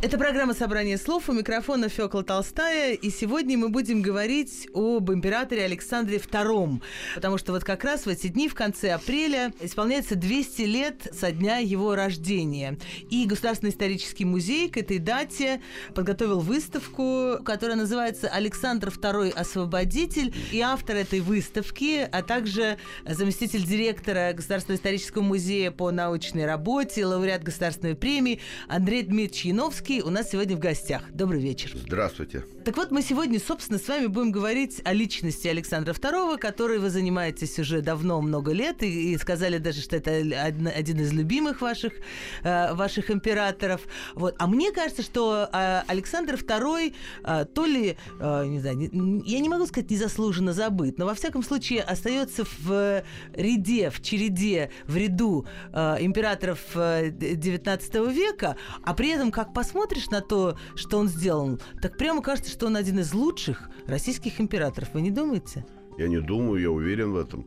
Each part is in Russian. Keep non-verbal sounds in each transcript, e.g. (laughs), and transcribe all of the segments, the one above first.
это программа «Собрание слов». У микрофона Фёкла Толстая. И сегодня мы будем говорить об императоре Александре II. Потому что вот как раз в эти дни, в конце апреля, исполняется 200 лет со дня его рождения. И Государственный исторический музей к этой дате подготовил выставку, которая называется «Александр II. Освободитель». И автор этой выставки, а также заместитель директора Государственного исторического музея по научной работе, лауреат Государственной премии Андрей Дмитриевич Яновский Высоцкий у нас сегодня в гостях. Добрый вечер. Здравствуйте. Так вот, мы сегодня, собственно, с вами будем говорить о личности Александра II, которой вы занимаетесь уже давно, много лет, и, и сказали даже, что это один из любимых ваших, э, ваших императоров. Вот. А мне кажется, что э, Александр II э, то ли, э, не знаю, не, я не могу сказать незаслуженно забыт, но во всяком случае остается в ряде, в череде, в ряду э, императоров э, 19 века, а при этом, как посмотрим, смотришь на то, что он сделал, так прямо кажется, что он один из лучших российских императоров. Вы не думаете? Я не думаю, я уверен в этом.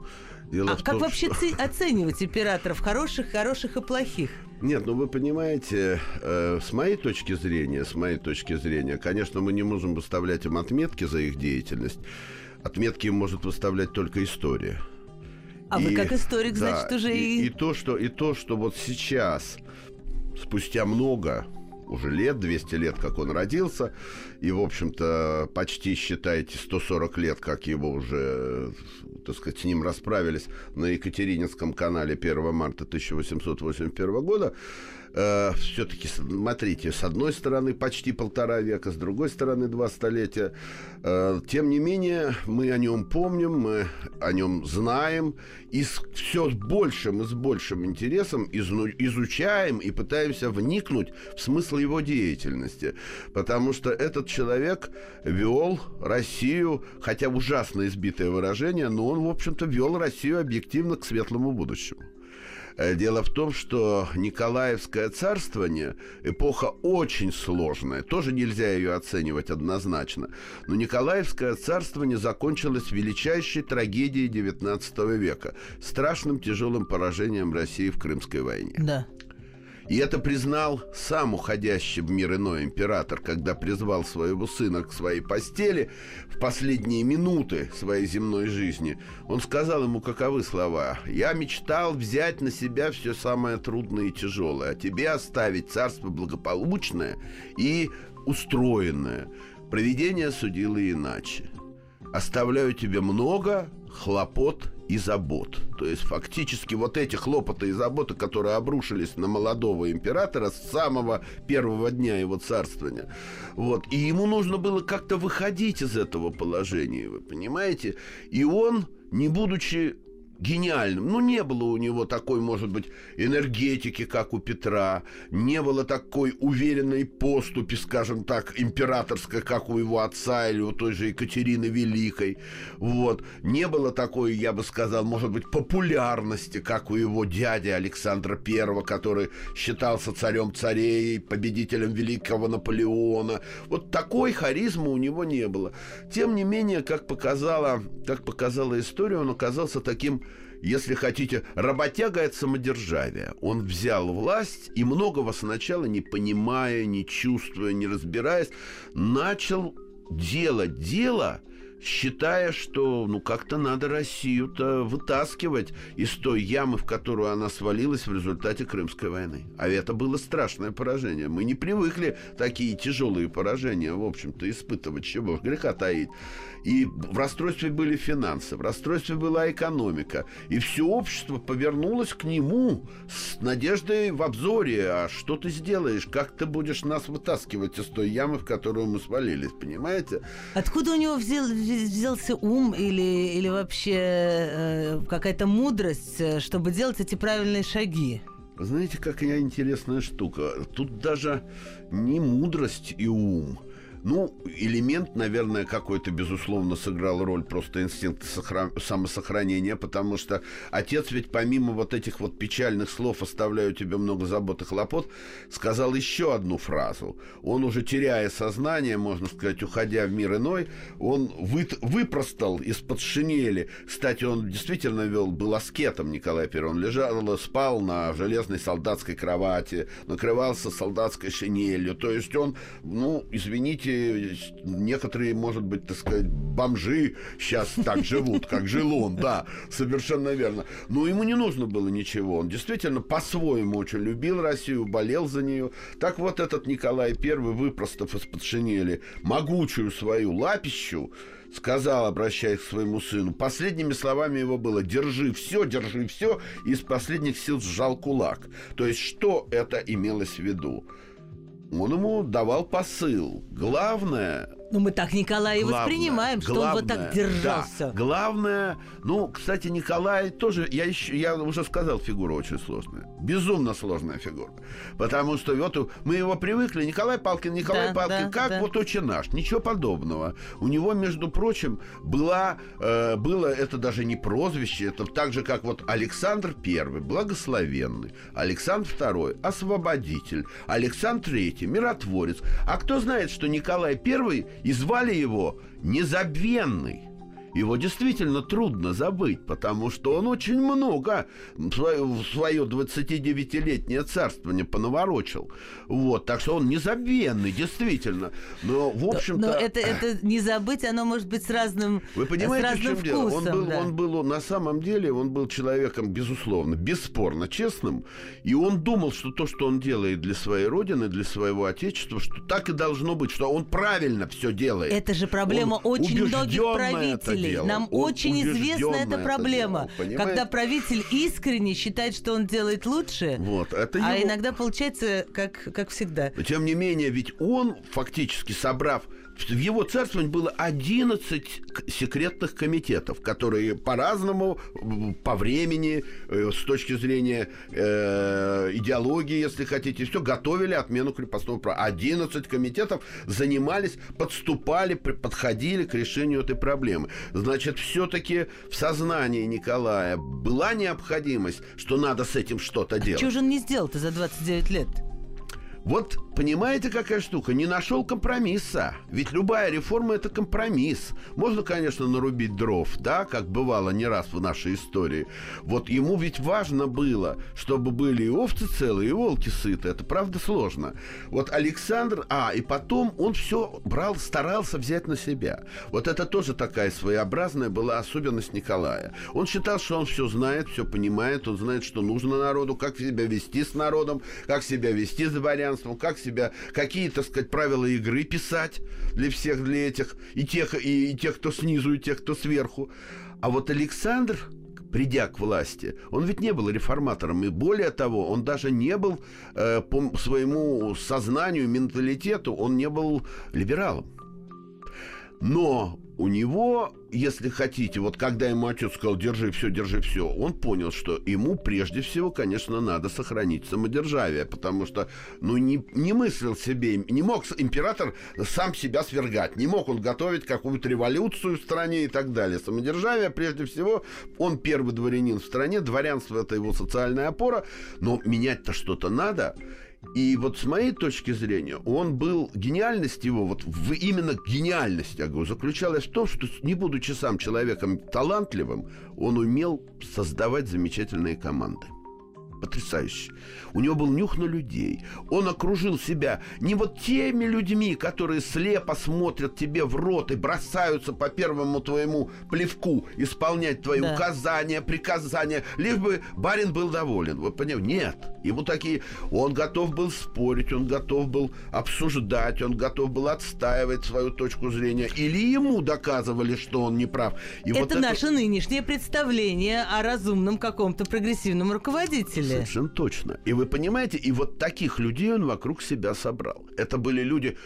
Дело а в как том, вообще что... (laughs) оценивать императоров? Хороших, хороших и плохих? Нет, ну вы понимаете, э, с моей точки зрения, с моей точки зрения, конечно, мы не можем выставлять им отметки за их деятельность. Отметки им может выставлять только история. А и, вы как историк, да, значит, уже и... И, и то, что, и то, что вот сейчас, спустя много, уже лет, 200 лет, как он родился, и, в общем-то, почти, считайте, 140 лет, как его уже, так сказать, с ним расправились на Екатерининском канале 1 марта 1881 года, э, все-таки, смотрите, с одной стороны почти полтора века, с другой стороны два столетия. Э, тем не менее, мы о нем помним, мы о нем знаем, и с, все с большим и с большим интересом изну, изучаем и пытаемся вникнуть в смысл его деятельности. Потому что этот человек вел Россию, хотя ужасно избитое выражение, но он, в общем-то, вел Россию объективно к светлому будущему. Э, дело в том, что Николаевское царствование эпоха очень сложная. Тоже нельзя ее оценивать однозначно. Но Николаевское царствование закончилось величайшей трагедией XIX века. Страшным тяжелым поражением России в Крымской войне. Да. И это признал сам уходящий в мир иной император, когда призвал своего сына к своей постели в последние минуты своей земной жизни. Он сказал ему каковы слова. «Я мечтал взять на себя все самое трудное и тяжелое, а тебе оставить царство благополучное и устроенное. Провидение судило иначе. Оставляю тебе много хлопот и забот. То есть фактически вот эти хлопоты и заботы, которые обрушились на молодого императора с самого первого дня его царствования. Вот. И ему нужно было как-то выходить из этого положения, вы понимаете? И он, не будучи гениальным. Ну, не было у него такой, может быть, энергетики, как у Петра, не было такой уверенной поступи, скажем так, императорской, как у его отца или у той же Екатерины Великой. Вот. Не было такой, я бы сказал, может быть, популярности, как у его дяди Александра I, который считался царем царей, победителем великого Наполеона. Вот такой харизмы у него не было. Тем не менее, как показала, как показала история, он оказался таким если хотите, работяга от самодержавия. Он взял власть и многого сначала не понимая, не чувствуя, не разбираясь, начал делать дело, считая, что ну как-то надо Россию-то вытаскивать из той ямы, в которую она свалилась в результате Крымской войны. А это было страшное поражение. Мы не привыкли такие тяжелые поражения, в общем-то, испытывать. Чего греха таить. И в расстройстве были финансы, в расстройстве была экономика. И все общество повернулось к нему с надеждой в обзоре. А что ты сделаешь? Как ты будешь нас вытаскивать из той ямы, в которую мы свалились? Понимаете? Откуда у него взял, взялся ум или, или вообще э, какая-то мудрость, э, чтобы делать эти правильные шаги? Знаете, какая интересная штука. Тут даже не мудрость и ум – Ну, элемент, наверное, какой-то, безусловно, сыграл роль просто инстинкта сохра- самосохранения, потому что отец ведь помимо вот этих вот печальных слов «оставляю тебе много забот и хлопот», сказал еще одну фразу. Он уже теряя сознание, можно сказать, уходя в мир иной, он вы, выпростал из-под шинели. Кстати, он действительно вел, был аскетом Николай I. Он лежал, спал на железной солдатской кровати, накрывался солдатской шинелью. То есть он, ну, извините, некоторые, может быть, так сказать, бомжи сейчас так живут, как жил он, да, совершенно верно. Но ему не нужно было ничего. Он действительно по-своему очень любил Россию, болел за нее. Так вот этот Николай I, выпростав из-под шинели могучую свою лапищу, сказал, обращаясь к своему сыну, последними словами его было «держи все, держи все», и из последних сил сжал кулак. То есть что это имелось в виду? Он ему давал посыл. Главное ну, мы так Николая Главное, воспринимаем, что он вот так держался. Да, главное, ну, кстати, Николай тоже, я, еще, я уже сказал, фигура очень сложная. Безумно сложная фигура. Потому что вот мы его привыкли, Николай Палкин, Николай Да, Палкин, да, как да. вот очень наш, ничего подобного. У него, между прочим, была, э, было это даже не прозвище, это так же, как вот Александр Первый, благословенный, Александр Второй, освободитель, Александр Третий, миротворец. А кто знает, что Николай Первый и звали его Незабвенный? Его действительно трудно забыть, потому что он очень много в свое, в свое 29-летнее царствование понаворочил. Вот, так что он незабвенный, действительно. Но, в общем-то... Но это, это не забыть, оно может быть с разным Вы понимаете, с в разным чем дело? Он вкусом, был, да. он был, на самом деле, он был человеком, безусловно, бесспорно честным, и он думал, что то, что он делает для своей родины, для своего отечества, что так и должно быть, что он правильно все делает. Это же проблема Он очень многих это правителей. делал. Нам Он очень известна эта это проблема. делал, понимаете? когда правитель искренне считает, что он делает лучше, Вот, это а его- иногда получается как, как всегда. Но, тем не менее, ведь он, фактически собрав... В его царствовании было 11 к- секретных комитетов, которые по-разному, по времени, э, с точки зрения э, идеологии, если хотите, все готовили отмену крепостного права. 11 комитетов занимались, подступали, подходили к решению этой проблемы. Значит, все-таки в сознании Николая была необходимость, что надо с этим что-то делать. Чего же он не сделал-то за 29 лет? Вот понимаете, какая штука? Не нашел компромисса. Ведь любая реформа это компромисс. Можно, конечно, нарубить дров, да, как бывало не раз в нашей истории. Вот ему ведь важно было, чтобы были и овцы целые, и волки сыты. Это правда сложно. Вот Александр, а, и потом он все брал, старался взять на себя. Вот это тоже такая своеобразная была особенность Николая. Он считал, что он все знает, все понимает, он знает, что нужно народу, как себя вести с народом, как себя вести с дворянством, как себя, какие, так сказать, правила игры писать для всех, для этих, и тех, и, и тех, кто снизу, и тех, кто сверху. А вот Александр, придя к власти, он ведь не был реформатором, и более того, он даже не был э, по своему сознанию, менталитету, он не был либералом. Но у него, если хотите, вот когда ему отец сказал, держи все, держи все, он понял, что ему прежде всего, конечно, надо сохранить самодержавие, потому что, ну, не, не мыслил себе, не мог император сам себя свергать, не мог он готовить какую-то революцию в стране и так далее. Самодержавие, прежде всего, он первый дворянин в стране, дворянство это его социальная опора, но менять-то что-то надо, и вот с моей точки зрения, он был, гениальность его, вот в, именно гениальность, я говорю, заключалась в том, что, не будучи сам человеком талантливым, он умел создавать замечательные команды. Потрясающе. У него был нюх на людей. Он окружил себя не вот теми людьми, которые слепо смотрят тебе в рот и бросаются по первому твоему плевку исполнять твои Да. указания, приказания, лишь бы барин был доволен. Вы понимаете? Нет. Ему такие... Он готов был спорить, он готов был обсуждать, он готов был отстаивать свою точку зрения. Или ему доказывали, что он не прав. И вот это наше нынешнее представление о разумном каком-то прогрессивном руководителе. Совершенно точно. И вы понимаете, и вот таких людей он вокруг себя собрал. Это были люди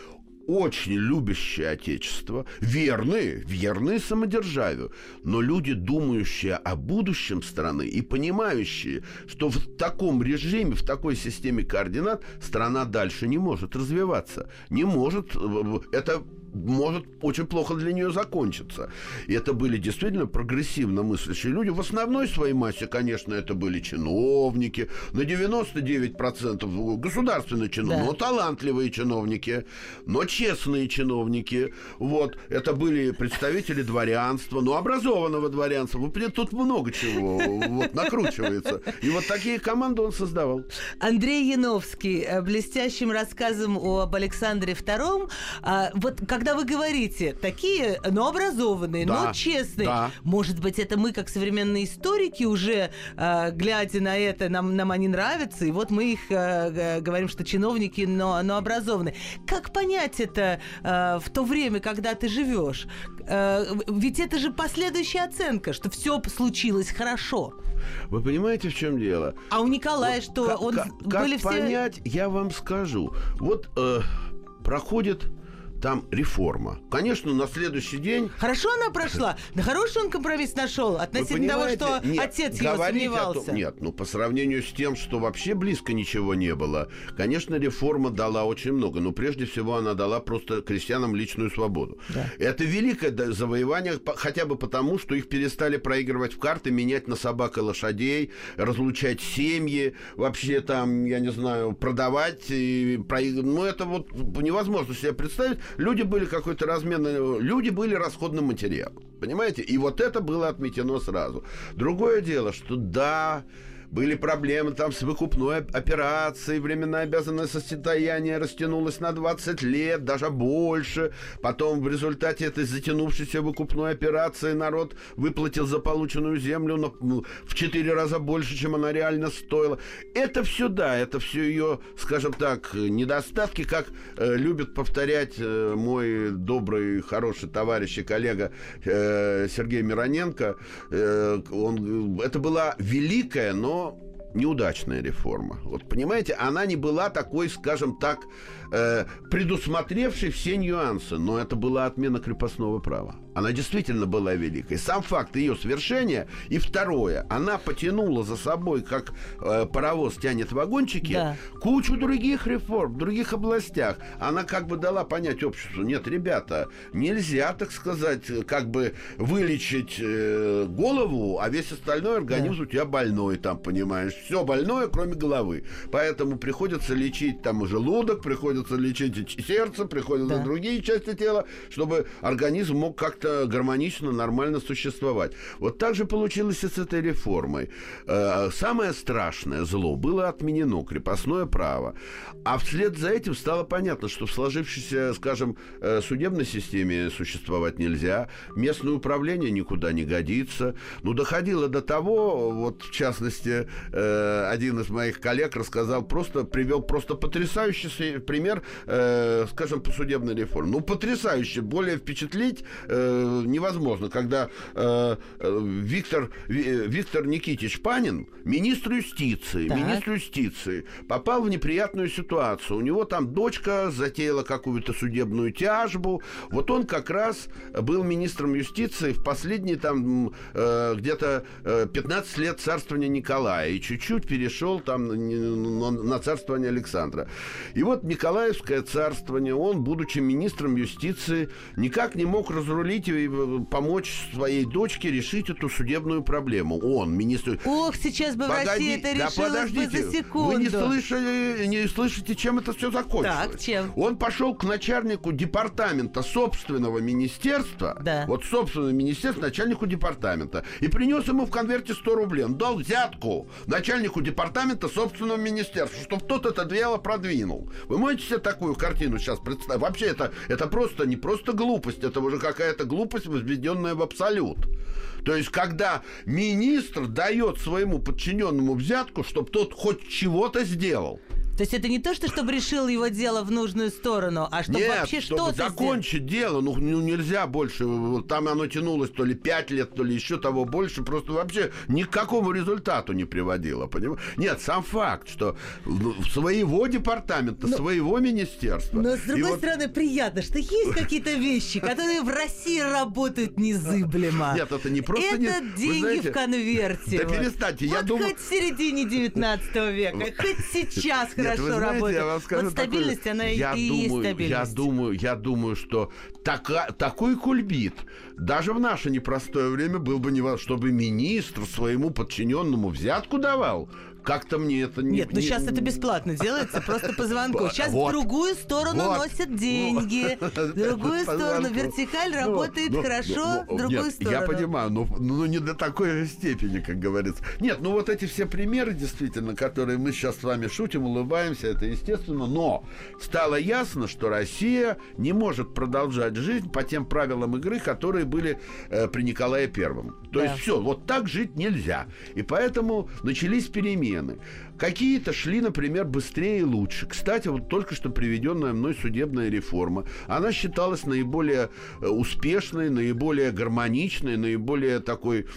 очень любящие Отечество, верные, верные самодержавию, но люди, думающие о будущем страны и понимающие, что в таком режиме, в такой системе координат страна дальше не может развиваться. Не может. э, Это может очень плохо для нее закончиться. И это были действительно прогрессивно мыслящие люди. В основной своей массе, конечно, это были чиновники. На 99% государственные чиновники, Да. но талантливые чиновники, но честные чиновники. Вот. Это были представители дворянства, но образованного дворянства. Понимаете, Тут много чего вот, накручивается. И вот такие команды он создавал. Андрей Яновский э, блестящим рассказом об Александре II. А, вот когда вы говорите такие, но образованные, но Да, честные, да. может быть, это мы, как современные историки, уже э, глядя на это, нам, нам они нравятся, и вот мы их э, говорим, что чиновники, но, но образованные. Как понять это э, в то время, когда ты живешь? Э, ведь это же последующая оценка, что все случилось хорошо. Вы понимаете, в чем дело? А у Николая что? Как- Он как, были как все понять, я вам скажу. Вот э, проходит там реформа. Конечно, на следующий день Хорошо она прошла? Да хороший он компромисс нашел относительно того, что Нет, отец его сомневался. том- нет, ну по сравнению с тем, что вообще близко ничего не было, конечно, реформа дала очень много, но прежде всего она дала просто крестьянам личную свободу. Да. Это великое завоевание, хотя бы потому, что их перестали проигрывать в карты, менять на собак и лошадей, разлучать семьи, вообще там, я не знаю, продавать. И проиг- Ну, это вот невозможно себе представить. Люди были какой-то разменный... Люди были расходным материалом. Понимаете? И вот это было отметено сразу. Другое дело, что да, были проблемы там с выкупной оп- операцией, временное обязанное состояние растянулось на 20 лет, даже больше. Потом в результате этой затянувшейся выкупной операции народ выплатил за полученную землю в 4 раза больше, чем она реально стоила. Это все, да, это все ее, скажем так, недостатки, как э, любит повторять э, мой добрый, хороший товарищ и коллега э, Сергей Мироненко. Э, он, это была великая, но неудачная реформа. Вот понимаете, она не была такой, скажем так, э, предусмотревшей все нюансы, но это была отмена крепостного права. Она действительно была великой. Сам факт ее свершения и второе, она потянула за собой, как э, паровоз тянет вагончики, Да. кучу других реформ в других областях. Она как бы дала понять обществу, нет, ребята, нельзя, так сказать, как бы вылечить э, голову, а весь остальной организм у тебя больной, там, понимаешь, все больное, кроме головы. Поэтому приходится лечить там желудок, приходится лечить и ч- сердце, приходится Да. другие части тела, чтобы организм мог как-то гармонично, нормально существовать. Вот так же получилось и с этой реформой. Э, Самое страшное зло было отменено, крепостное право. А вслед за этим стало понятно, что в сложившейся, скажем, э, судебной системе существовать нельзя, местное управление никуда не годится. Ну, доходило до того, вот в частности, э, один из моих коллег рассказал, просто привел просто потрясающий се- пример, э, скажем, по судебной реформе. Ну, потрясающе, более впечатлить э, невозможно, когда э, э, Виктор, Ви- э, Виктор Никитич Панин, министр юстиции, Так. министр юстиции, попал в неприятную ситуацию. У него там дочка затеяла какую-то судебную тяжбу. Вот он как раз был министром юстиции в последние там э, где-то э, 15 лет царствования Николая и чуть-чуть перешел там на, на- царствование Александра. И вот Николаевское царствование, он, будучи министром юстиции, никак не мог разрулить и э, помочь своей дочке решить эту судебную проблему. Он, министр... Ох, сейчас бы в России это да решилось бы подождите, за секунду. Вы не слышали, не слышите, чем это все закончилось? Так, чем? Он пошел к начальнику департамента собственного министерства, Да. вот собственного министерства, начальнику департамента, и принес ему в конверте 100 рублей. Он дал взятку начальнику департамента собственного министерства, чтобы тот это дело продвинул. Вы можете себе такую картину сейчас представить? Вообще это, это просто не просто глупость, это уже какая-то глупость, возведенная в абсолют. То есть, когда министр дает своему подчиненному взятку, чтобы тот хоть чего-то сделал. То есть это не то, что чтобы решил его дело в нужную сторону, а чтобы Нет, вообще чтобы что-то сделать. закончить дело, ну, ну, нельзя больше. Там оно тянулось то ли 5 лет, то ли еще того больше. Просто вообще ни к какому результату не приводило. Понимаешь? Нет, сам факт, что ну, своего департамента, своего министерства. Но с другой вот- стороны, приятно, что есть какие-то вещи, которые в России работают незыблемо. Нет, это не просто не- Это вы деньги знаете, в конверте. да вот. перестаньте, я Вот думаю- хоть в середине 19 века, хоть сейчас (laughs) хорошо вы знаете, работает. я вам скажу вот стабильность, такое. она я и думаю, есть стабильность. Я думаю, я думаю, что така- такой кульбит даже в наше непростое время был бы не во- чтобы министр своему подчиненному взятку давал. Как-то мне это не... Нет, ну не- сейчас это бесплатно делается, просто по звонку. Сейчас Вот. в другую сторону Вот. носят деньги. (laughs) В другую сторону вертикаль Ну, работает ну, хорошо, ну, в другую сторону. Я понимаю, но ну, не до такой степени, как говорится. Нет, ну вот эти все примеры, действительно, которые мы сейчас с вами шутим, улыбаемся, это естественно, но стало ясно, что Россия не может продолжать жизнь по тем правилам игры, которые были э, при Николае Первом. То Да. есть все, вот так жить нельзя. И поэтому начались перемены. Какие-то шли, например, быстрее и лучше. Кстати, вот только что приведенная мной судебная реформа, она считалась наиболее э, успешной, наиболее гармоничной, наиболее такой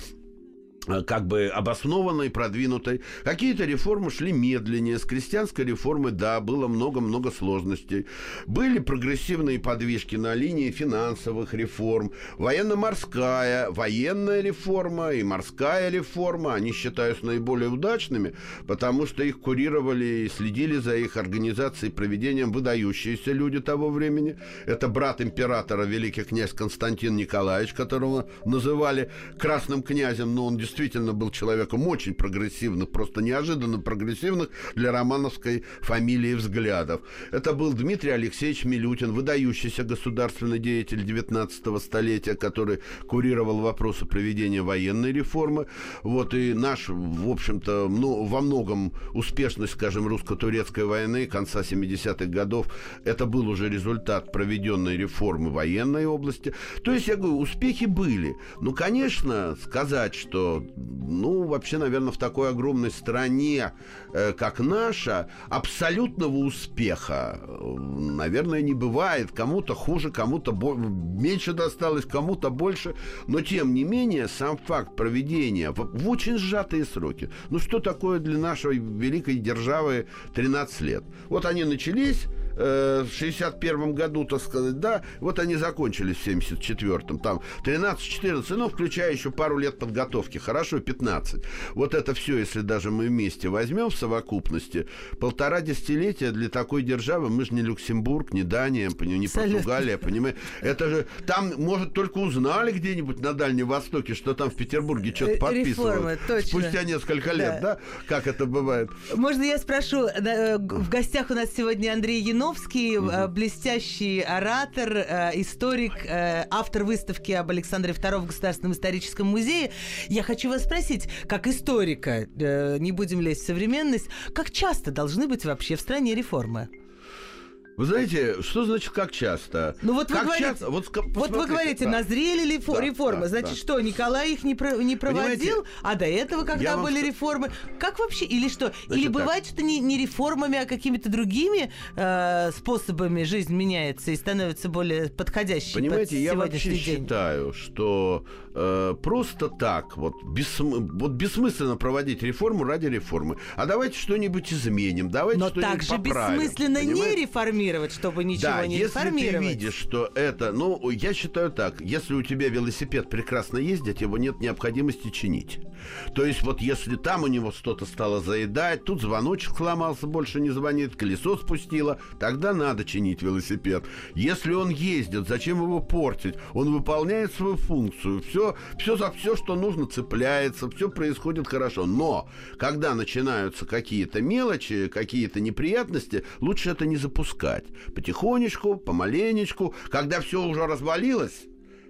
как бы обоснованной, продвинутой. Какие-то реформы шли медленнее. С крестьянской реформы, да, было много-много сложностей. Были прогрессивные подвижки на линии финансовых реформ. Военно-морская, военная реформа и морская реформа, они считаются наиболее удачными, потому что их курировали и следили за их организацией и проведением выдающиеся люди того времени. Это брат императора, великий князь Константин Николаевич, которого называли красным князем, но он действительно был человеком очень прогрессивных, просто неожиданно прогрессивных для романовской фамилии взглядов. Это был Дмитрий Алексеевич Милютин, выдающийся государственный деятель 19 столетия, который курировал вопросы проведения военной реформы. Вот и наш, в общем-то, ну, во многом успешность, скажем, русско-турецкой войны конца 70-х годов, это был уже результат проведенной реформы военной области. То есть, я говорю, успехи были. Ну, конечно, сказать, что, ну, вообще, наверное, в такой огромной стране, э, как наша, абсолютного успеха, э, наверное, не бывает. Кому-то хуже, кому-то меньше досталось, кому-то больше. Но, тем не менее, сам факт проведения в, в очень сжатые сроки. Ну, что такое для нашей великой державы 13 лет? Вот они начались э, в 61 году, так сказать, да, вот они закончились в 74-м, там 13-14, ну, включая еще пару лет подготовки, хорошо, 15. Вот это все, если даже мы вместе возьмем в совокупности, полтора десятилетия для такой державы, мы же не Люксембург, не Дания, не Абсолютно. Португалия, понимаешь, это же, там, может, только узнали где-нибудь на Дальнем Востоке, что там в Петербурге что-то Э, точно. Спустя несколько лет, Да. да, как это бывает. Можно я спрошу? Э, г- В гостях у нас сегодня Андрей Яновский, э, блестящий оратор, э, историк, э, автор выставки об Александре II в Государственном историческом музее. Я хочу вас спросить, как историка, не будем лезть в современность, как часто должны быть вообще в стране реформы? Вы знаете, что значит как часто? Ну вот вы говорите, часто? Вот, вот вы говорите, да. назрели ли Да, реформы. да, Значит, да. что, Николай их не, про- не проводил, Понимаете, а до этого, когда вам были ска- реформы, как вообще, или что? или так. бывает, что не, не реформами, а какими-то другими э, способами жизнь меняется и становится более подходящей под Понимаете, я вообще день? считаю, что э, просто так, вот, бессмы- вот бессмысленно проводить реформу ради реформы. А давайте что-нибудь изменим, давайте Но что-нибудь также поправим. бессмысленно не понимаете? реформировать, чтобы ничего Да, не если ты реформировать. видишь, что это... Ну, я считаю так. Если у тебя велосипед прекрасно ездит, его нет необходимости чинить. То есть вот если там у него что-то стало заедать, тут звоночек сломался, больше не звонит, колесо спустило, тогда надо чинить велосипед. Если он ездит, зачем его портить? Он выполняет свою функцию. Все, все за все, что нужно, цепляется, все происходит хорошо. Но когда начинаются какие-то мелочи, какие-то неприятности, лучше это не запускать. Потихонечку, помаленечку, когда все уже развалилось,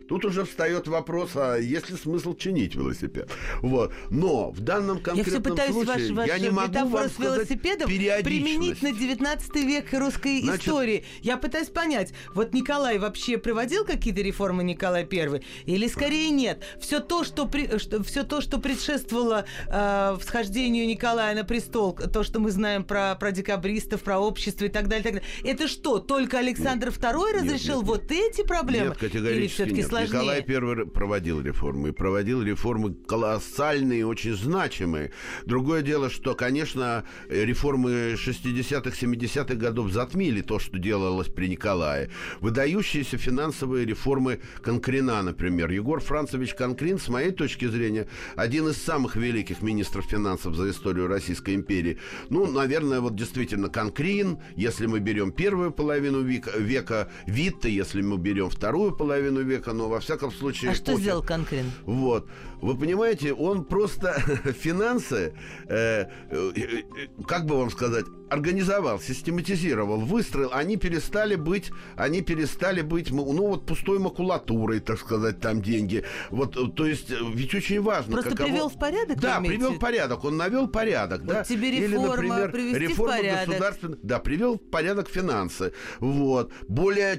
тут уже встает вопрос, а есть ли смысл чинить велосипед? Вот. Но в данном Я конкретном все пытаюсь случае ваш, я не могу вам с сказать велосипедом применить на периодичность. 19 век русской Значит- истории. Я пытаюсь понять, вот Николай вообще проводил какие-то реформы Николай I? Или скорее нет? Все то, что, при- что, все то, что предшествовало э, всхождению Николая на престол, то, что мы знаем про, про декабристов, про общество и так далее, так далее. Это что, только Александр II разрешил нет, вот эти проблемы? Нет, категорически Или все-таки нет. Сложнее? Николай I проводил реформы. И проводил реформы колоссальные, очень значимые. Другое дело, что, конечно, реформы 60-х, 70-х годов затмили то, что делалось при Николае. Выдающиеся финансовые реформы Конкрина, например. Егор Францевич Конкрин, с моей точки зрения, один из самых великих министров финансов за историю Российской империи. Ну, наверное, вот действительно Конкрин, если мы берем первую половину века, века Витте, если мы берем вторую половину века, но во всяком случае... А что эпохи- сделал Конкрин? вот. Вы понимаете, он просто (laughs) финансы, э, э, как бы вам сказать, организовал, систематизировал, выстроил. Они перестали быть, они перестали быть, ну вот пустой макулатурой, так сказать, там деньги. Вот, э, то есть, э, ведь очень важно. Просто каково- привел в порядок, Да, в привел в порядок. Он навел порядок, Вот да. тебе Или, реформа, например, привести в реформа порядок. государственных, да, привел в порядок финансы. Вот. Более,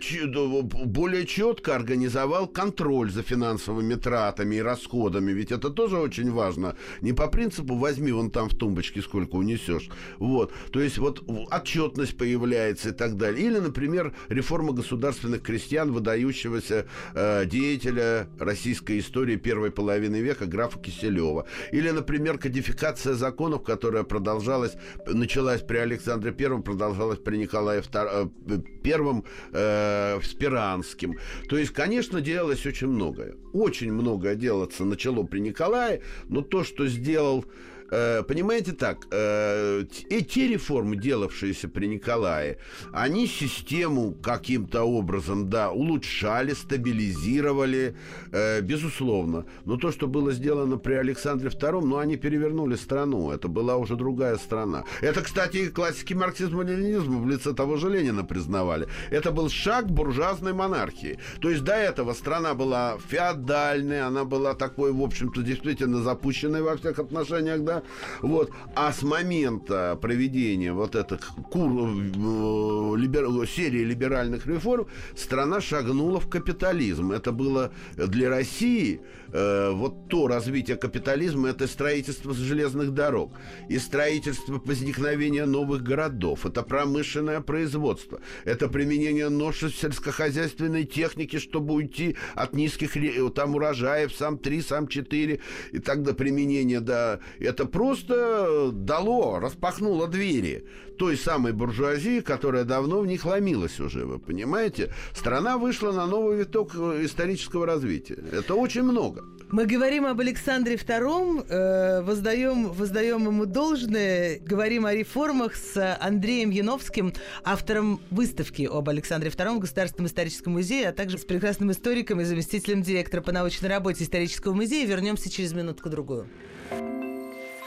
более четко организовал контроль за финансовыми тратами и расходами. Ведь это тоже очень важно. Не по принципу возьми вон там в тумбочке сколько унесешь. Вот. То есть вот отчетность появляется и так далее. Или, например, реформа государственных крестьян, выдающегося э, деятеля российской истории первой половины века графа Киселева. Или, например, кодификация законов, которая продолжалась, началась при Александре Первом, продолжалась при Николае Втор- э, Первом э, Спиранским. То есть, конечно, делалось очень многое. Очень многое делаться начало при Николае, но то, что сделал Понимаете так, э, те реформы, делавшиеся при Николае, они систему каким-то образом, да, улучшали, стабилизировали, э, безусловно. Но то, что было сделано при Александре II, ну, они перевернули страну. Это была уже другая страна. Это, кстати, классики марксизма-ленинизма в лице того же Ленина признавали. Это был шаг буржуазной монархии. То есть до этого страна была феодальной, она была такой, в общем-то, действительно запущенной во всех отношениях, да. Вот. А с момента проведения вот этих кур... э, либер- серии либеральных реформ страна шагнула в капитализм. Это было для России э, вот то развитие капитализма, это строительство железных дорог, и строительство возникновения новых городов, это промышленное производство, это применение ноши сельскохозяйственной техники, чтобы уйти от низких там урожаев, сам 3, сам 4, и тогда применение, да, это просто дало, распахнуло двери той самой буржуазии, которая давно в них ломилась уже, вы понимаете? Страна вышла на новый виток э, исторического развития. Это очень много. Мы говорим об Александре II, э, воздаем, воздаем ему должное, говорим о реформах с Андреем Яновским, автором выставки об Александре II в Государственном историческом музее, а также с прекрасным историком и заместителем директора по научной работе исторического музея. Вернемся через минутку-другую.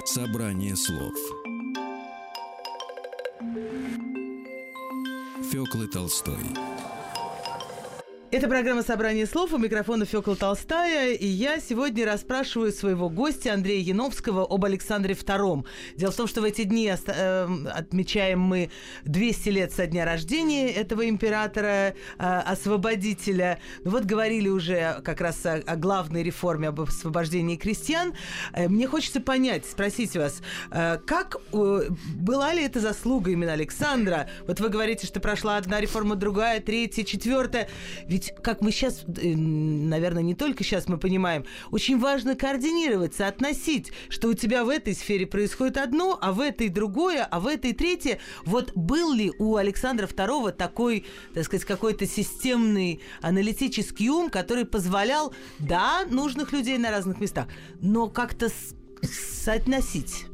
Собрание слов Фёклы Толстой Это программа «Собрание слов». У микрофона Фёкла Толстая. И я сегодня расспрашиваю своего гостя Андрея Яновского об Александре II. Дело в том, что в эти дни э, отмечаем мы 200 лет со дня рождения этого императора, э, освободителя. Ну вот говорили уже как раз о, о главной реформе об освобождении крестьян. Э, мне хочется понять, спросить вас, как была ли это заслуга именно Александра? Вот вы говорите, что прошла одна реформа, другая, третья, четвертая. Ведь, как мы сейчас, э, наверное, не только сейчас мы понимаем, очень важно координировать, соотносить, что у тебя в этой сфере происходит одно, а в этой другое, а в этой третье. Вот был ли у Александра II такой, так сказать, какой-то системный аналитический ум, который позволял, да, нужных людей на разных местах, но как-то соотносить?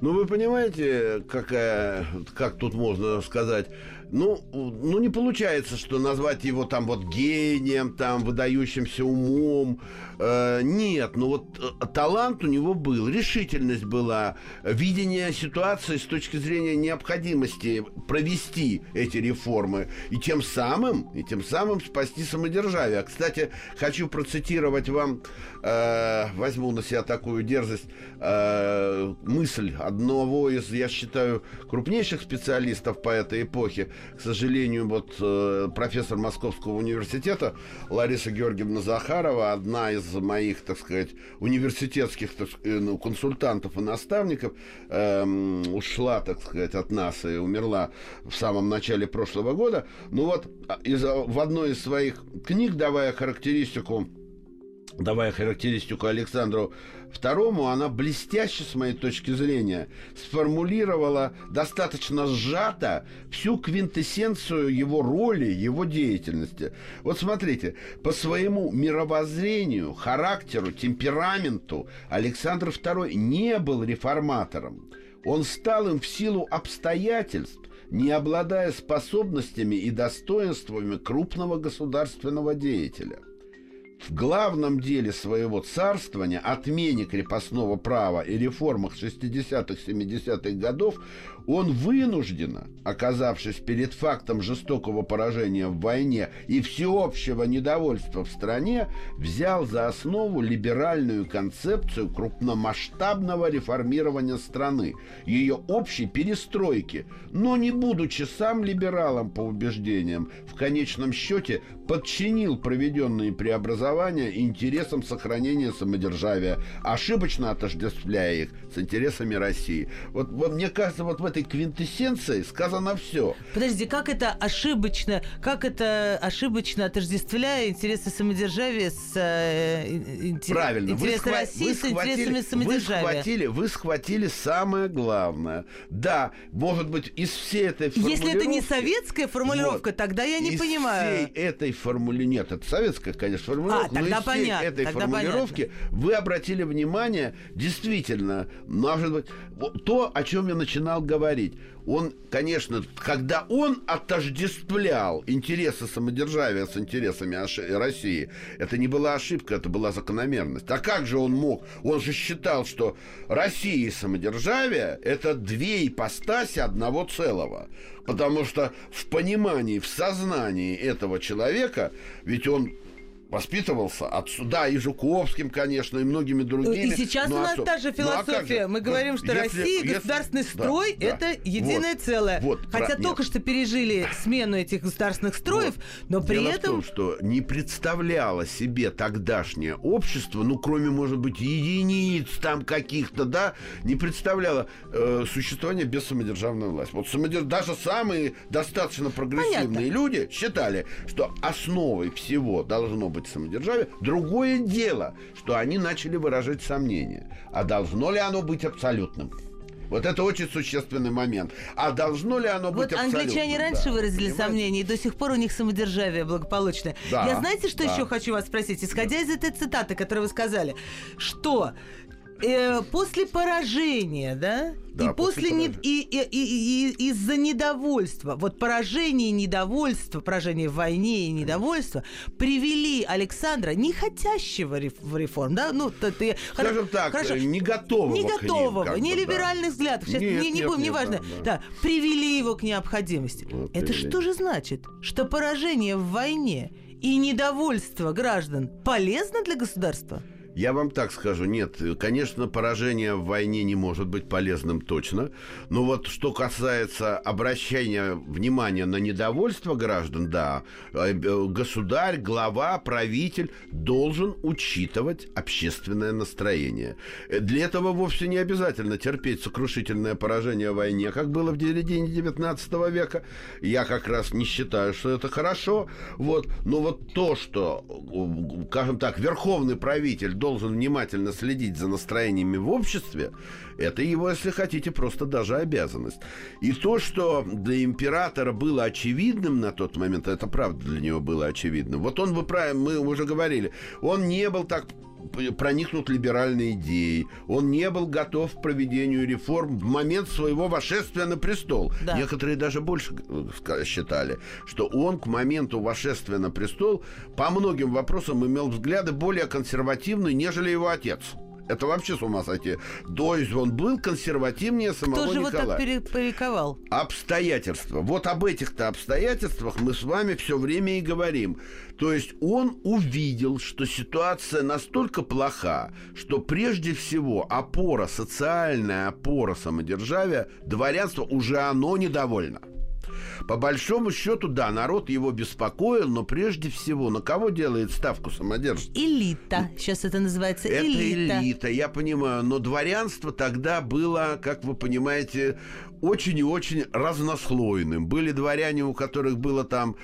Ну, вы понимаете, какая, как тут можно сказать, ну, ну, не получается, что назвать его там вот гением, там, выдающимся умом. Э, нет, ну вот э, талант у него был, решительность была, видение ситуации с точки зрения необходимости провести эти реформы и тем самым, и тем самым спасти самодержавие. Кстати, хочу процитировать вам, э, возьму на себя такую дерзость, э, мысль одного из, я считаю, крупнейших специалистов по этой эпохе, к сожалению, вот э, профессор Московского университета Лариса Георгиевна Захарова, одна из моих, так сказать, университетских так, ну, консультантов и наставников, э, ушла, так сказать, от нас и умерла в самом начале прошлого года. Ну вот а, из, в одной из своих книг, давая характеристику давая характеристику Александру Второму она блестяще, с моей точки зрения, сформулировала достаточно сжато всю квинтэссенцию его роли, его деятельности. Вот смотрите, по своему мировоззрению, характеру, темпераменту Александр II не был реформатором. Он стал им в силу обстоятельств, не обладая способностями и достоинствами крупного государственного деятеля в главном деле своего царствования, отмене крепостного права и реформах 60-70-х годов, он вынужденно, оказавшись перед фактом жестокого поражения в войне и всеобщего недовольства в стране, взял за основу либеральную концепцию крупномасштабного реформирования страны, ее общей перестройки, но не будучи сам либералом по убеждениям, в конечном счете подчинил проведенные преобразования интересам сохранения самодержавия, ошибочно отождествляя их с интересами России. Вот, вот мне кажется, вот в этой квинтэссенции сказано все. Подожди, как это ошибочно, как это ошибочно отождествляя интересы самодержавия с э, интер... Правильно. интересы вы России схва... с интересами самодержавия? Вы схватили, вы схватили самое главное. Да, может быть, из всей этой формулировки... Если это не советская формулировка, вот, тогда я не из понимаю. всей этой формулировки... Нет, это советская, конечно, формулировка. А, тогда но из всей понятно, этой тогда формулировки понятно. вы обратили внимание, действительно, может быть, то, о чем я начинал говорить. Он, конечно, когда он отождествлял интересы самодержавия с интересами России, это не была ошибка, это была закономерность. А как же он мог? Он же считал, что Россия и самодержавие – это две ипостаси одного целого. Потому что в понимании, в сознании этого человека, ведь он воспитывался отсюда и Жуковским, конечно, и многими другими. И сейчас ну, у нас особ... та же философия. Ну, а Мы говорим, что если, Россия, если... государственный строй да, это да. единое вот, целое. Вот, Хотя про... только Нет. что пережили смену этих государственных строев, Вот. но при Дело этом... в том, что не представляло себе тогдашнее общество, ну, кроме, может быть, единиц там каких-то, да, не представляло э, существование без самодержавной власти. Вот самодерж... даже самые достаточно прогрессивные Понятно. люди считали, что основой всего должно быть самодержавие. Другое дело, что они начали выражать сомнения. А должно ли оно быть абсолютным? Вот это очень существенный момент. А должно ли оно Вот быть абсолютным? англичане раньше Да, выразили понимаете? сомнения, и до сих пор у них самодержавие благополучное. Да, Я знаете, что да. еще хочу вас спросить? Исходя из этой цитаты, которую вы сказали, что э, после поражения, да, Да, и после, после не- и, и- и- и- из-за недовольства, вот поражение и недовольство, поражение в войне и недовольство привели Александра, не хотящего реформ, да, ну, т- ты, Скажем хоро- так, хорошо, э, не готового не ним, готового, как не бы, да. либеральных взглядов, сейчас Нет, не, не нет, будем, нет, неважно, да, да, да. привели его к необходимости. Вот, Это привели. что же значит? Что поражение в войне и недовольство граждан полезно для государства? Я вам так скажу, нет, конечно, поражение в войне не может быть полезным точно, но вот что касается обращения внимания на недовольство граждан, да, э, государь, глава, правитель должен учитывать общественное настроение. Для этого вовсе не обязательно терпеть сокрушительное поражение в войне, как было в середине 19 века. Я как раз не считаю, что это хорошо. Вот. Но вот то, что, скажем так, верховный правитель должен внимательно следить за настроениями в обществе, это его, если хотите, просто даже обязанность. И то, что для императора было очевидным на тот момент, это правда для него было очевидным. Вот он бы правильно, мы уже говорили, он не был так проникнут либеральной идеей, он не был готов к проведению реформ в момент своего восшествия на престол. Да. Некоторые даже больше э, считали, что он к моменту восшествия на престол по многим вопросам имел взгляды более консервативные, нежели его отец. Это вообще с ума сойти. То есть он был консервативнее самого Кто же Николая. так пере- перековал? Обстоятельства. Вот об этих-то обстоятельствах мы с вами все время и говорим. То есть он увидел, что ситуация настолько плоха, что прежде всего опора, социальная опора самодержавия, дворянство уже оно недовольно. По большому счету, да, народ его беспокоил, но прежде всего на кого делает ставку самодержец? Элита. Сейчас это называется Это элита. элита. я понимаю. Но дворянство тогда было, как вы понимаете, очень и очень разнослойным. Были дворяне, у которых было там,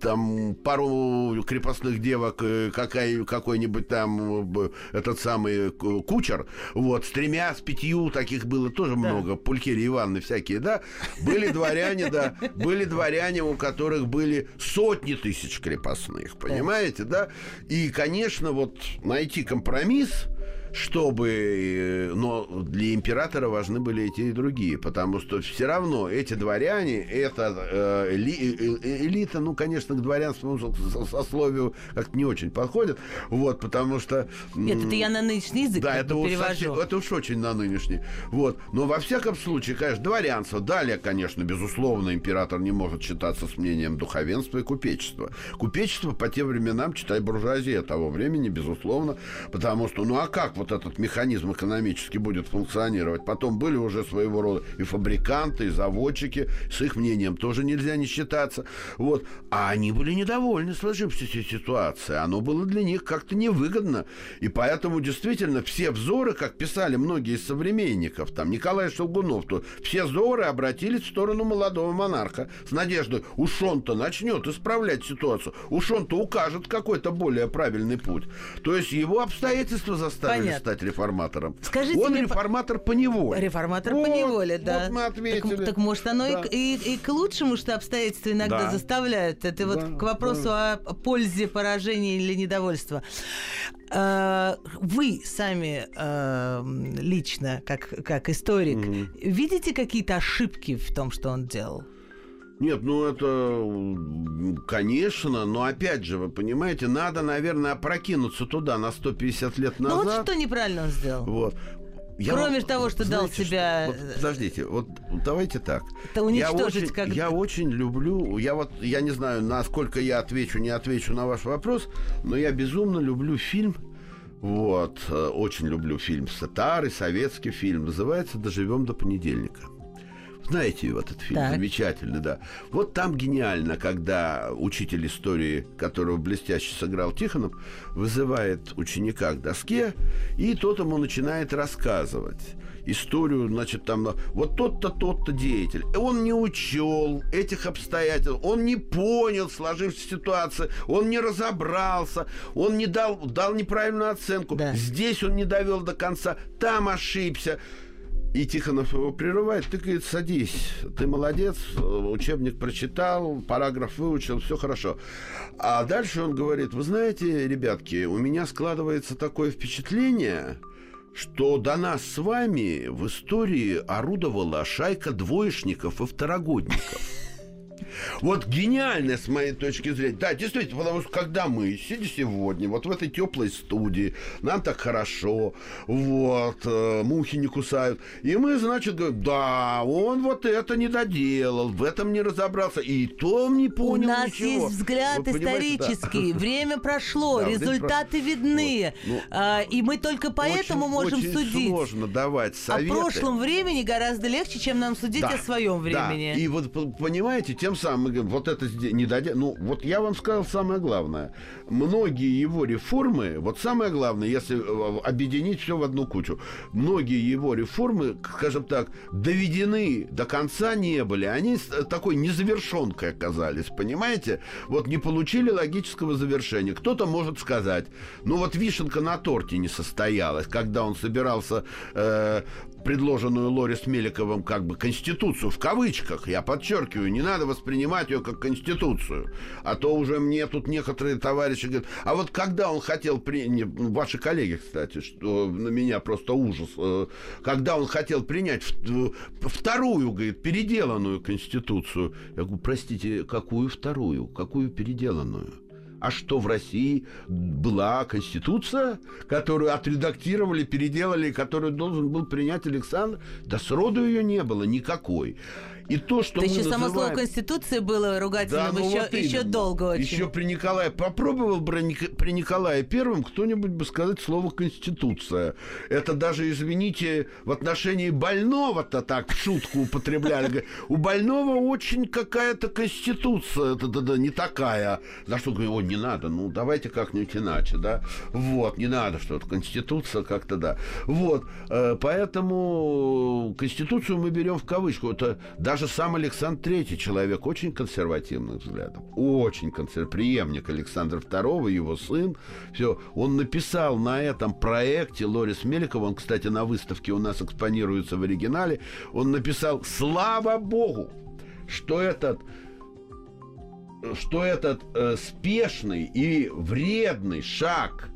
там пару крепостных девок, э, какая, какой-нибудь там э, этот самый ку- кучер, вот, с тремя, с пятью таких было тоже много, Пулькирия Ивановны всякие, да. Были дворяне, да, были дворяне, у которых были сотни тысяч крепостных, понимаете, да? И, конечно, вот найти компромисс, чтобы... э, Но для императора важны были эти и другие, потому что все равно эти дворяне, это э, э, э, элита, ну, конечно, к дворянству со- сословию как-то не очень подходит, вот, потому что... Нет, это я на нынешний язык да, это, перевожу. совсем- это уж очень на нынешний. Вот. Но во всяком случае, конечно, дворянство. Далее, конечно, безусловно, император не может считаться с мнением духовенства и купечества. Купечество по тем временам, читай, буржуазия того времени, безусловно, потому что, ну а как вот этот механизм экономически будет функционировать? Потом были уже своего рода и фабриканты, и заводчики, с их мнением тоже нельзя не считаться. Вот. А они были недовольны сложившейся ситуацией. Оно было для них как-то невыгодно. И поэтому действительно все взоры, как писали многие из современников, там Николай Шелгунов, то все взоры обратились в сторону молодого монарха с надеждой, уж он-то начнет исправлять ситуацию, уж он-то укажет какой-то более правильный путь. То есть его обстоятельства заставили Понятно. стать реформатором. Скажите он мне, реформатор по неволе. Реформатор Вот, по неволе, да. Вот мы ответили. Так, так может оно и Да. к- и, и к лучшему, что обстоятельства иногда Да. заставляют. Это вот Да, к вопросу о пользе поражения или недовольства. Э, Вы сами э, лично, как, как историк, видите какие-то ошибки в том, что он делал? Нет, ну это, конечно, но опять же, вы понимаете, надо, наверное, опрокинуться туда на 150 лет Ну назад. вот что неправильно он сделал? Вот. Кроме того, что дал знаете, себя- вот, подождите, вот давайте так. Это уничтожить я очень, как- я очень люблю, я вот, я не знаю, насколько я отвечу, не отвечу на ваш вопрос, но я безумно люблю фильм, вот, э, очень люблю фильм, старый советский фильм, называется «Доживем до понедельника». Знаете вот этот фильм, Так. замечательный, да. Вот там гениально, когда учитель истории, которого блестяще сыграл Тихонов, вызывает ученика к доске, и тот ему начинает рассказывать историю, значит, там, вот тот-то, тот-то деятель. Он не учел этих обстоятельств, он не понял сложившейся ситуации, он не разобрался, он не дал, дал неправильную оценку. Да. Здесь он не довел до конца, там ошибся. И Тихонов его прерывает. Ты, говорит, садись. Ты молодец, учебник прочитал, параграф выучил, все хорошо. А дальше он говорит, вы знаете, ребятки, у меня складывается такое впечатление, что до нас с вами в истории орудовала шайка двоечников и второгодников. Вот гениально с моей точки зрения. Да, действительно, потому что когда мы, сидя сегодня, вот в этой теплой студии, нам так хорошо, вот, э, мухи не кусают, и мы, значит, говорим, да, он вот это не доделал, в этом не разобрался, и то не У понял нас ничего. есть взгляд Вы понимаете, да. исторический, (laughs) время прошло, Да, результаты прошло. видны, Вот. Ну, А, и мы только поэтому Очень- можем очень судить. сложно давать О советы. прошлом времени гораздо легче, чем нам судить о своем да. времени. И вот понимаете, тем самым мы говорим, вот это не додя... Ну, вот я вам сказал самое главное. Многие его реформы, вот самое главное, если э, объединить все в одну кучу, многие его реформы, скажем так, доведены до конца не были. Они э, такой незавершенкой оказались, понимаете? Вот не получили логического завершения. Кто-то может сказать, ну вот вишенка на торте не состоялась, когда он собирался э, предложенную Лорис Меликовым как бы конституцию в кавычках, я подчеркиваю, не надо воспринимать ее как конституцию. А то уже мне тут некоторые товарищи говорят, а вот когда он хотел принять, ваши коллеги, кстати, что на меня просто ужас, э, когда он хотел принять вторую, говорит, переделанную конституцию, я говорю, простите, какую вторую, какую переделанную? А что в России была конституция, которую отредактировали, переделали, которую должен был принять Александр? Да сроду ее не было никакой. И то, что да мы еще называем... само слово Конституция было ругательным да, ну еще, вот еще долго очень. Еще при Николае... Попробовал бы при Николае Первом кто-нибудь бы сказать слово Конституция. Это даже, извините, в отношении больного-то так в шутку употребляли. У больного очень какая-то Конституция. Это, да, да, не такая. За что говорю, о, не надо, ну давайте как-нибудь иначе, да. Вот, не надо что-то. Конституция как-то, да. Вот, э, поэтому Конституцию мы берем в кавычку. Это даже сам Александр III человек очень консервативных взглядов. Очень консервативный. Преемник Александра II, его сын. Все. Он написал на этом проекте Лорис Меликов, он, кстати, на выставке у нас экспонируется в оригинале, он написал «Слава Богу, что этот что этот э, спешный и вредный шаг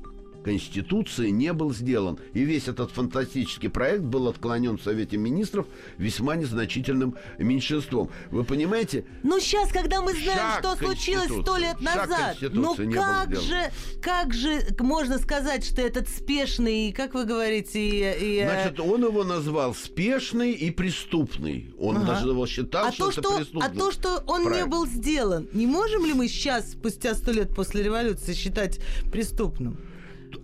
Конституции не был сделан. И весь этот фантастический проект был отклонен в Совете Министров весьма незначительным меньшинством. Вы понимаете? Ну, сейчас, когда мы знаем, что случилось сто лет назад, ну как же, как же можно сказать, что этот спешный, как вы говорите, и, и... Э, Значит, он его назвал спешный и преступный. Он ага. даже его считал, а что, то, это что преступный. А то, что он проект. не был сделан, не можем ли мы сейчас, спустя сто лет после революции, считать преступным?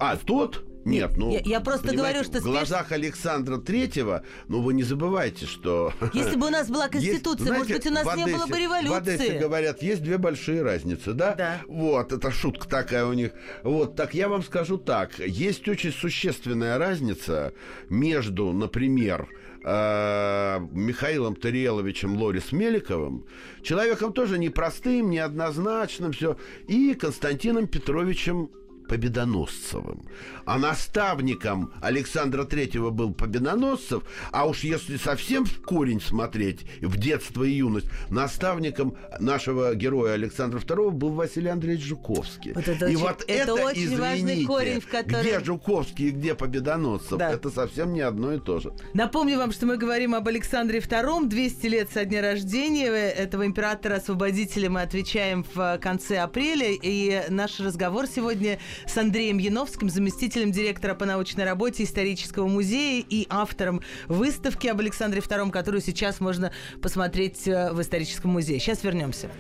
А, тот? Нет, ну... Я, я просто говорю, что... В глазах Александра Третьего, ну, вы не забывайте, что... (laughs) Если бы у нас была (laughs) Конституция, есть, знаете, может быть, у нас Одессе, не было бы революции. В Одессе говорят, есть две большие разницы, да? Да. Вот, это шутка такая у них. Вот, так я вам скажу так. Есть очень существенная разница между, например, э, Михаилом Тариеловичем Лорис Меликовым, человеком тоже непростым, неоднозначным, все, и Константином Петровичем Победоносцевым. А наставником Александра Третьего был Победоносцев, а уж если совсем в корень смотреть, в детство и юность, наставником нашего героя Александра Второго был Василий Андреевич Жуковский. Вот это и очень, вот это, это очень извините, важный корень, в котором... где Жуковский и где Победоносцев, да. это совсем не одно и то же. Напомню вам, что мы говорим об Александре Втором, 200 лет со дня рождения этого императора-освободителя мы отвечаем в конце апреля, и наш разговор сегодня с Андреем Яновским, заместителем директора по научной работе исторического музея и автором выставки об Александре II, которую сейчас можно посмотреть э, в историческом музее. Сейчас вернемся.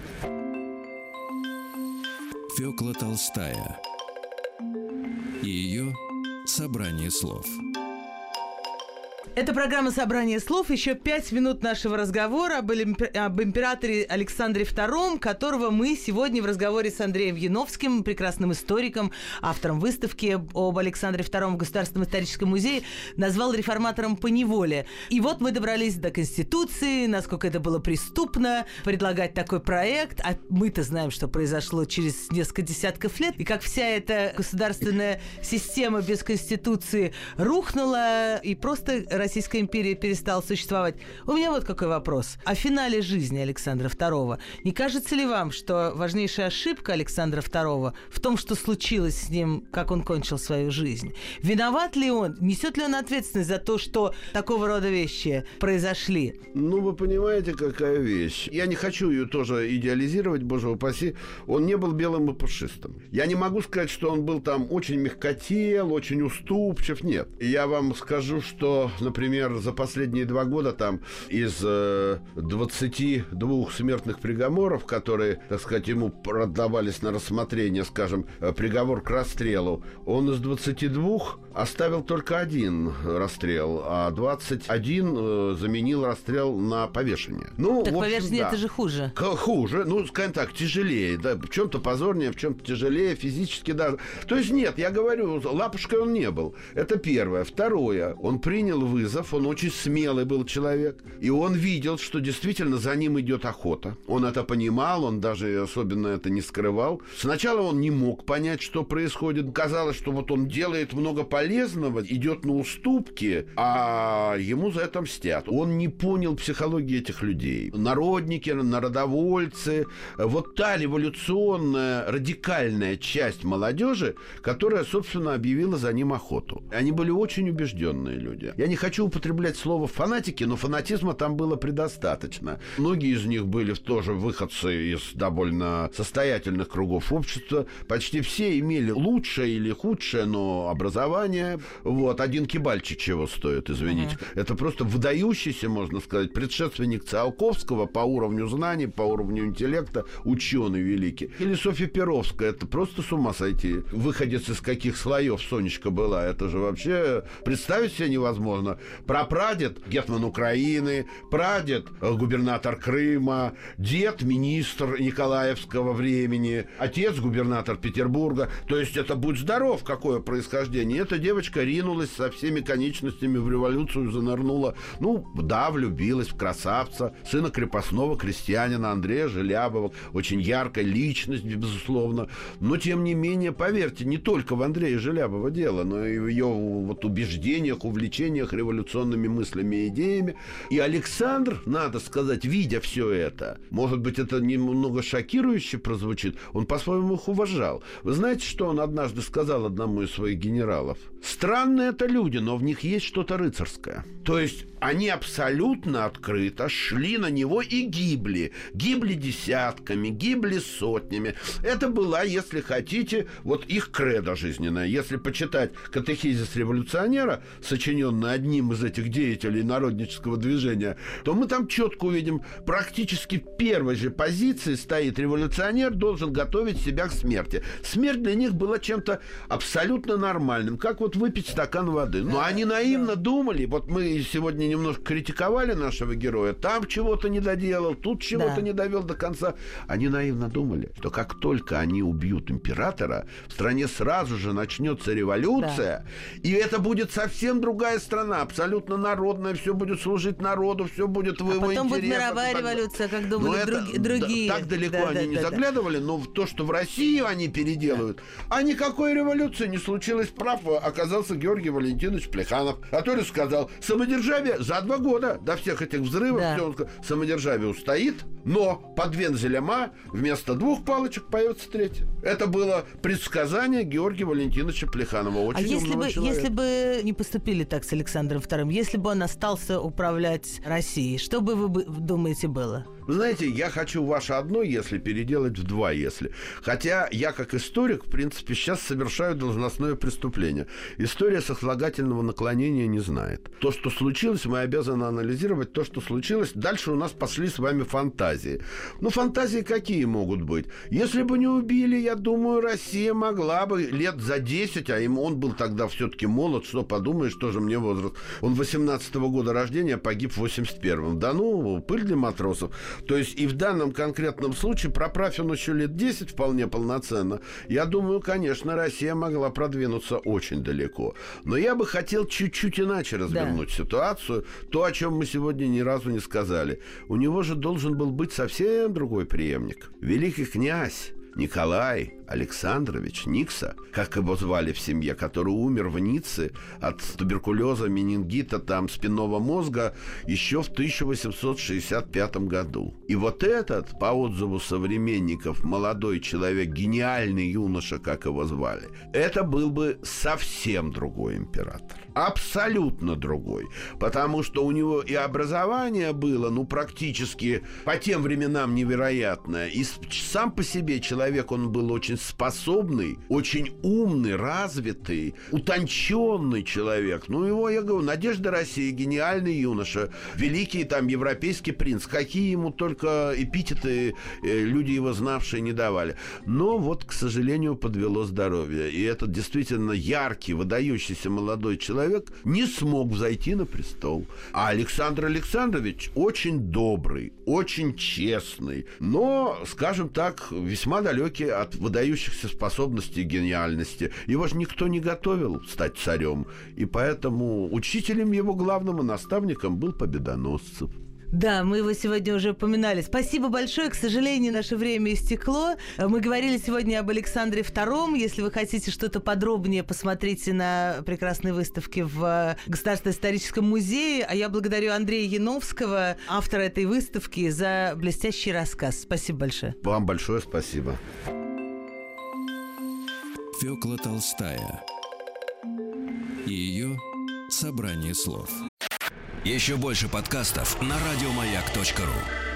Фёкла Толстая и ее собрание слов – это программа «Собрание слов». Еще пять минут нашего разговора об, об императоре Александре II, которого мы сегодня в разговоре с Андреем Яновским, прекрасным историком, автором выставки об Александре II в Государственном историческом музее, назвал реформатором по неволе. И вот мы добрались до Конституции, насколько это было преступно предлагать такой проект. А мы-то знаем, что произошло через несколько десятков лет. И как вся эта государственная система без Конституции рухнула и просто Российская империя перестала существовать. У меня вот какой вопрос. О финале жизни Александра II. Не кажется ли вам, что важнейшая ошибка Александра II в том, что случилось с ним, как он кончил свою жизнь? Виноват ли он? Несет ли он ответственность за то, что такого рода вещи произошли? Ну, вы понимаете, какая вещь. Я не хочу ее тоже идеализировать, боже упаси. Он не был белым и пушистым. Я не могу сказать, что он был там очень мягкотел, очень уступчив. Нет. Я вам скажу, что, например, за последние два года там из э, 22 смертных приговоров, которые, так сказать, ему продавались на рассмотрение, скажем, э, приговор к расстрелу, он из 22 оставил только один расстрел, а 21 э, заменил расстрел на повешение. Ну, так общем, повешение да. это же хуже. К- хуже, ну, скажем так, тяжелее, да, в чем-то позорнее, в чем-то тяжелее, физически даже. То есть нет, я говорю, лапушкой он не был. Это первое. Второе, он принял вы вызов, он очень смелый был человек, и он видел, что действительно за ним идет охота. Он это понимал, он даже особенно это не скрывал. Сначала он не мог понять, что происходит. Казалось, что вот он делает много полезного, идет на уступки, а ему за это мстят. Он не понял психологии этих людей. Народники, народовольцы, вот та революционная, радикальная часть молодежи, которая, собственно, объявила за ним охоту. Они были очень убежденные люди. Я не хочу употреблять слово фанатики, но фанатизма там было предостаточно. Многие из них были тоже выходцы из довольно состоятельных кругов общества. Почти все имели лучшее или худшее, но образование. Вот, один кибальчик чего стоит, извините. Uh-huh. Это просто выдающийся, можно сказать, предшественник Циолковского по уровню знаний, по уровню интеллекта, ученый великий. Или Софья Перовская, это просто с ума сойти. Выходец из каких слоев Сонечка была, это же вообще представить себе невозможно. Прапрадед – гетман Украины, прадед – губернатор Крыма, дед – министр Николаевского времени, отец – губернатор Петербурга. То есть это будь здоров, какое происхождение. Эта девочка ринулась со всеми конечностями в революцию, занырнула. Ну, да, влюбилась в красавца, сына крепостного крестьянина Андрея Желябова. Очень яркая личность, безусловно. Но, тем не менее, поверьте, не только в Андрея Желябова дело, но и в ее вот убеждениях, увлечениях революционными мыслями и идеями. И Александр, надо сказать, видя все это, может быть, это немного шокирующе прозвучит, он по-своему их уважал. Вы знаете, что он однажды сказал одному из своих генералов? Странные это люди, но в них есть что-то рыцарское. То есть они абсолютно открыто шли на него и гибли. Гибли десятками, гибли сотнями. Это была, если хотите, вот их кредо жизненное. Если почитать катехизис революционера, сочиненный одним из этих деятелей народнического движения, то мы там четко увидим, практически в первой же позиции стоит революционер должен готовить себя к смерти. Смерть для них была чем-то абсолютно нормальным, как вот выпить стакан воды. Но они наивно думали, вот мы сегодня немножко критиковали нашего героя, там чего-то не доделал, тут чего-то да. не довел до конца. Они наивно думали, что как только они убьют императора, в стране сразу же начнется революция, да. и это будет совсем другая страна, абсолютно народная, все будет служить народу, все будет в а его потом будет мировая так... революция, как думали друг, другие. Так далеко да, они да, не да, заглядывали, но в то, что в Россию они переделывают, да. а никакой революции не случилось. Прав оказался Георгий Валентинович Плеханов, который сказал, самодержавие за два года до всех этих взрывов да. все, он сказал, самодержавие устоит, но под вензелем А вместо двух палочек появится третья. Это было предсказание Георгия Валентиновича Плеханова. Очень а если бы, человека. если бы не поступили так с Александром II, если бы он остался управлять Россией, что бы вы думаете было? Вы знаете, я хочу ваше одно «если» переделать в два «если». Хотя я, как историк, в принципе, сейчас совершаю должностное преступление. История сослагательного наклонения не знает. То, что случилось, мы обязаны анализировать то, что случилось. Дальше у нас пошли с вами фантазии. Ну, фантазии какие могут быть? Если бы не убили, я думаю, Россия могла бы лет за 10, а ему он был тогда все-таки молод, что подумаешь, тоже мне возраст. Он 18 -го года рождения, погиб в 81-м. Да ну, пыль для матросов. То есть и в данном конкретном случае, проправь он еще лет 10 вполне полноценно, я думаю, конечно, Россия могла продвинуться очень далеко. Но я бы хотел чуть-чуть иначе развернуть да. ситуацию. То, о чем мы сегодня ни разу не сказали. У него же должен был быть совсем другой преемник. Великий князь Николай Александрович Никса, как его звали в семье, который умер в Ницце от туберкулеза, менингита, там, спинного мозга еще в 1865 году. И вот этот, по отзыву современников, молодой человек, гениальный юноша, как его звали, это был бы совсем другой император. Абсолютно другой. Потому что у него и образование было, ну, практически по тем временам невероятное. И сам по себе человек, он был очень способный, очень умный, развитый, утонченный человек. Ну, его, я говорю, Надежда России, гениальный юноша, великий там европейский принц. Какие ему только эпитеты э, люди его знавшие не давали. Но вот, к сожалению, подвело здоровье. И этот действительно яркий, выдающийся молодой человек не смог взойти на престол. А Александр Александрович очень добрый, очень честный, но, скажем так, весьма далекий от выдающегося выдающихся способностей и гениальности. Его же никто не готовил стать царем, и поэтому учителем его главным и наставником был Победоносцев. Да, мы его сегодня уже упоминали. Спасибо большое. К сожалению, наше время истекло. Мы говорили сегодня об Александре II. Если вы хотите что-то подробнее, посмотрите на прекрасные выставки в Государственном историческом музее. А я благодарю Андрея Яновского, автора этой выставки, за блестящий рассказ. Спасибо большое. Вам большое спасибо. Фёкла Толстая и ее собрание слов. Еще больше подкастов на радиомаяк.ру.